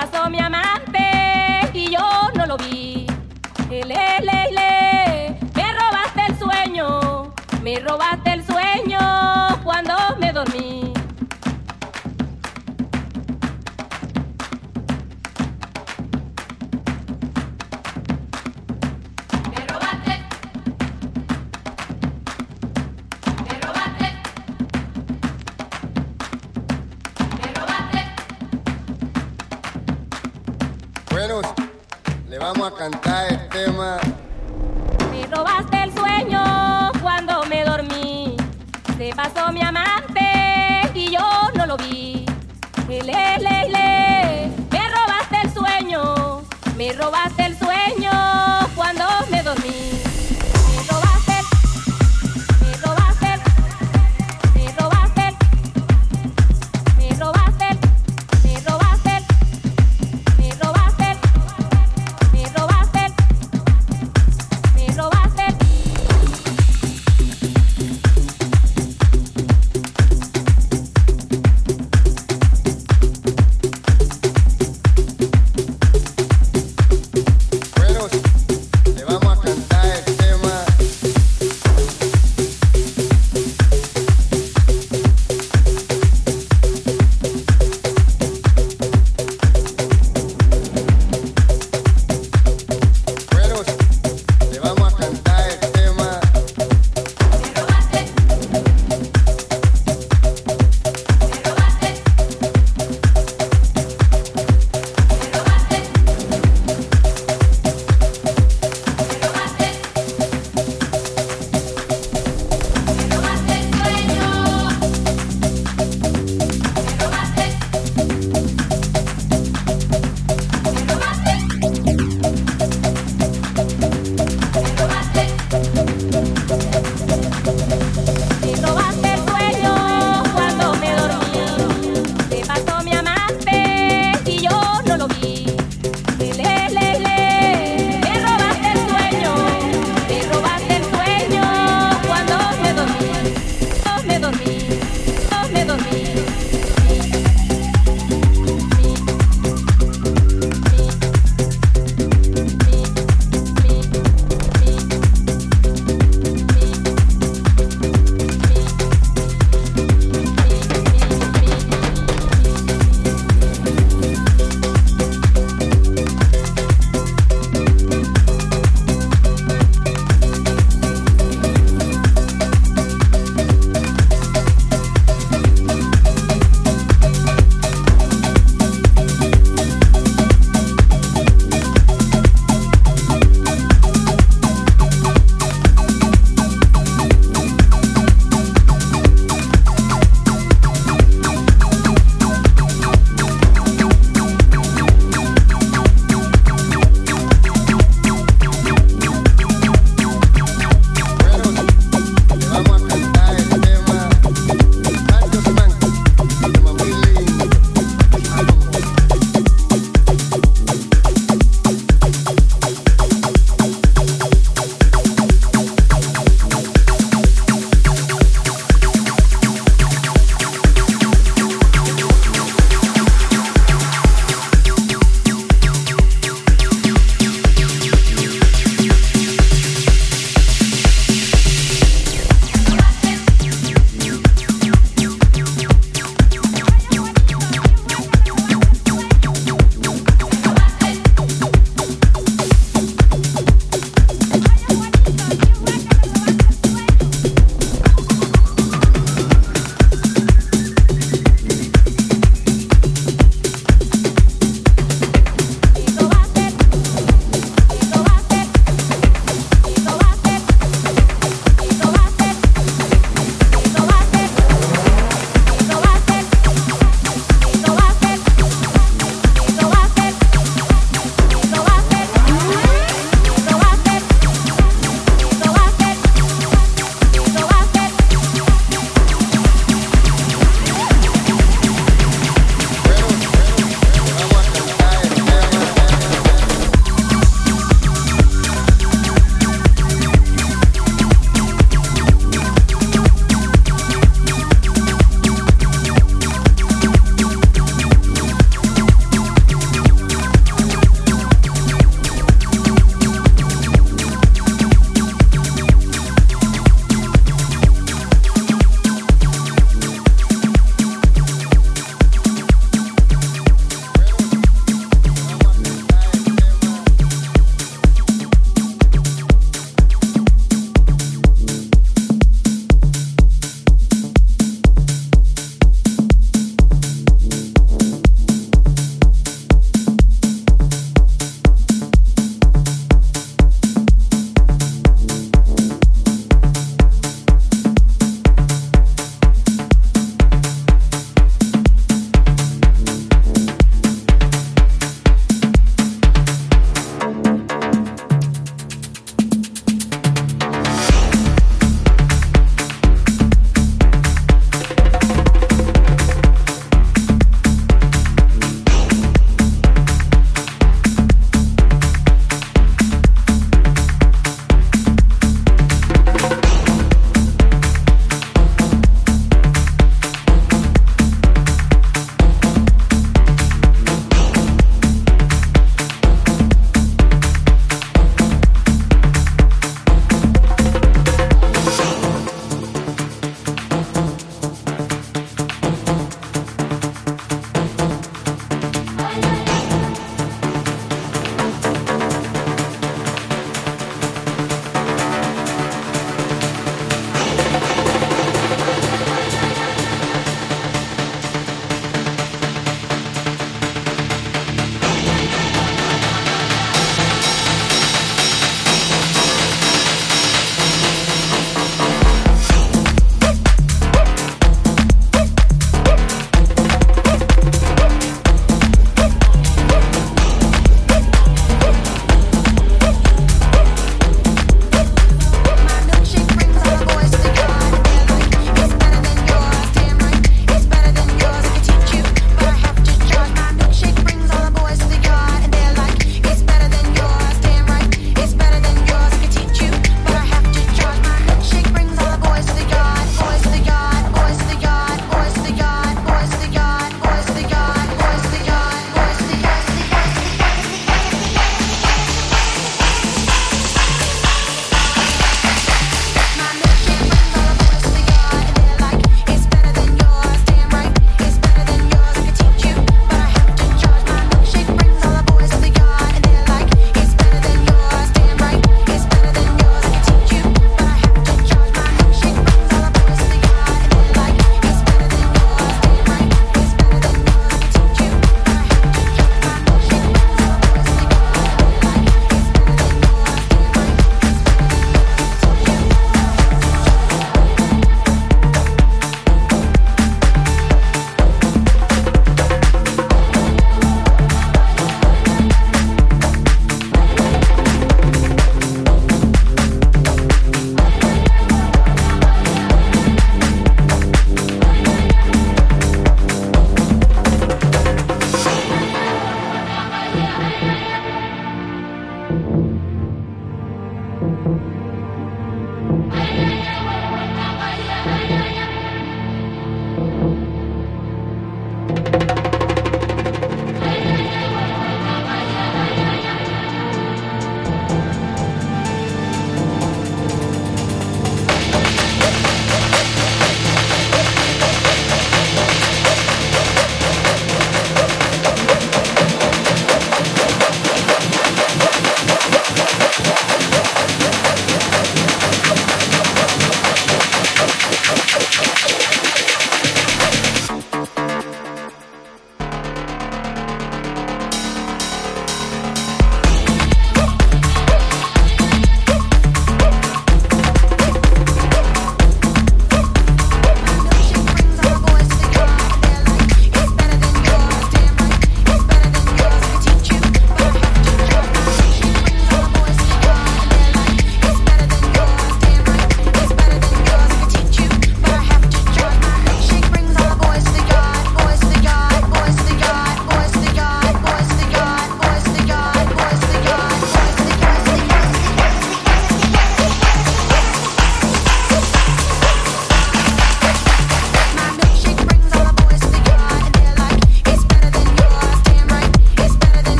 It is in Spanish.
pasó mi amante y yo no lo vi. Le, le, le, me robaste el sueño, me robaste.